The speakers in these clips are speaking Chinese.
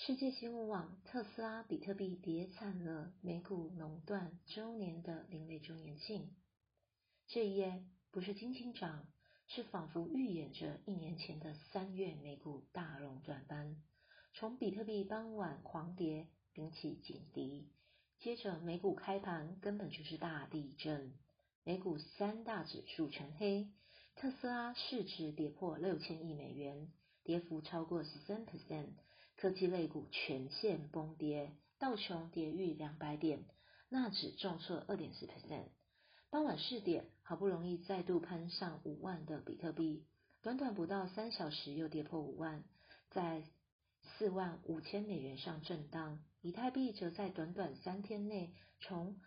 世界新闻网：特斯拉、比特币跌惨了，美股垄断周年的另类周年庆。这一夜不是轻轻涨，是仿佛预演着一年前的三月美股大熔断般。从比特币当晚狂跌，引起警笛，接着美股开盘根本就是大地震，美股三大指数全黑，特斯拉市值跌破六千亿美元，跌幅超过十三 percent。科技类股全线崩跌，道琼跌逾两百点，纳指重挫二点四 percent。傍晚四点，好不容易再度攀上五万的比特币，短短不到三小时又跌破五万，在四万五千美元上震荡。以太币则在短短三天内从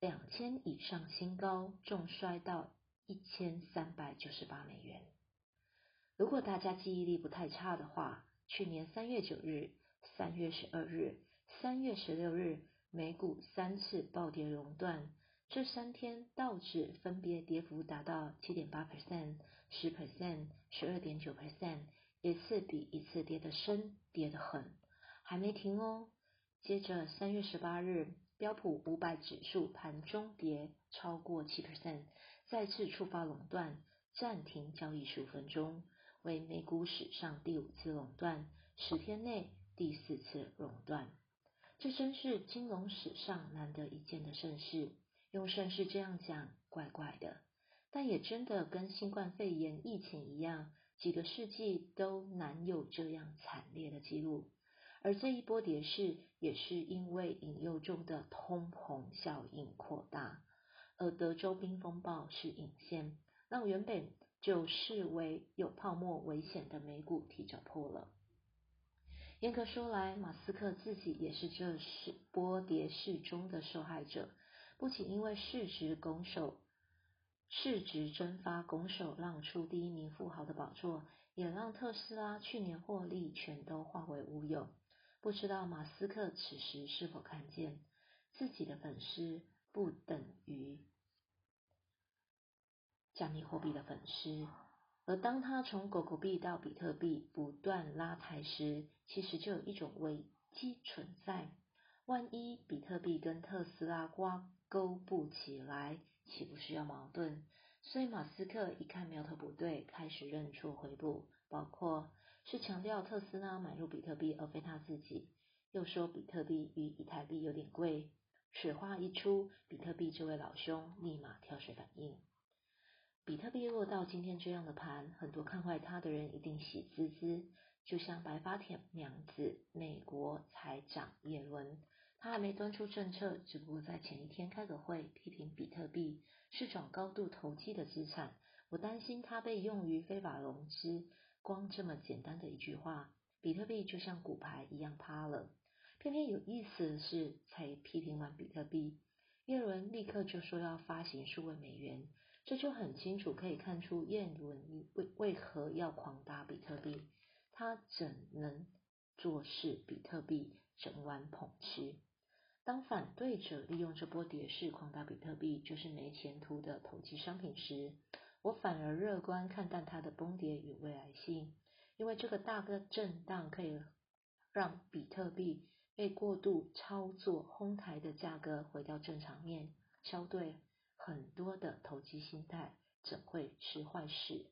两千以上新高重摔到一千三百九十八美元。如果大家记忆力不太差的话，去年三月九日、三月十二日、三月十六日，美股三次暴跌熔断。这三天道指分别跌幅达到七点八 percent、十 percent、十二点九 percent，一次比一次跌得深，跌得狠。还没停哦。接着三月十八日，标普五百指数盘中跌超过七 percent，再次触发垄断，暂停交易十五分钟。为美股史上第五次垄断，十天内第四次垄断，这真是金融史上难得一见的盛事。用盛世这样讲，怪怪的，但也真的跟新冠肺炎疫情一样，几个世纪都难有这样惨烈的记录。而这一波跌势，也是因为引诱中的通膨效应扩大，而德州冰风暴是引线，让原本。就视为有泡沫危险的美股提早破了。严格说来，马斯克自己也是这是波跌势中的受害者。不仅因为市值拱手、市值蒸发拱手让出第一名富豪的宝座，也让特斯拉去年获利全都化为乌有。不知道马斯克此时是否看见，自己的粉丝不等。加密货币的粉丝，而当他从狗狗币到比特币不断拉抬时，其实就有一种危机存在。万一比特币跟特斯拉挂钩不起来，岂不是要矛盾？所以马斯克一看苗头不对，开始认错回补，包括是强调特斯拉买入比特币而非他自己，又说比特币与以太币有点贵。此话一出，比特币这位老兄立马跳水反应。比特币落到今天这样的盘，很多看坏它的人一定喜滋滋。就像白发甜娘子，美国财长耶伦，他还没端出政策，只不过在前一天开个会，批评比特币是种高度投机的资产。我担心它被用于非法融资。光这么简单的一句话，比特币就像骨牌一样趴了。偏偏有意思的是，才批评完比特币，耶伦立刻就说要发行数位美元。这就很清楚可以看出，耶伦为为何要狂打比特币？他怎能坐视比特币整晚捧吃？当反对者利用这波跌势狂打比特币，就是没前途的投机商品时，我反而乐观看待它的崩跌与未来性，因为这个大个震荡可以让比特币被过度操作哄抬的价格回到正常面，消对。很多的投机心态怎会是坏事？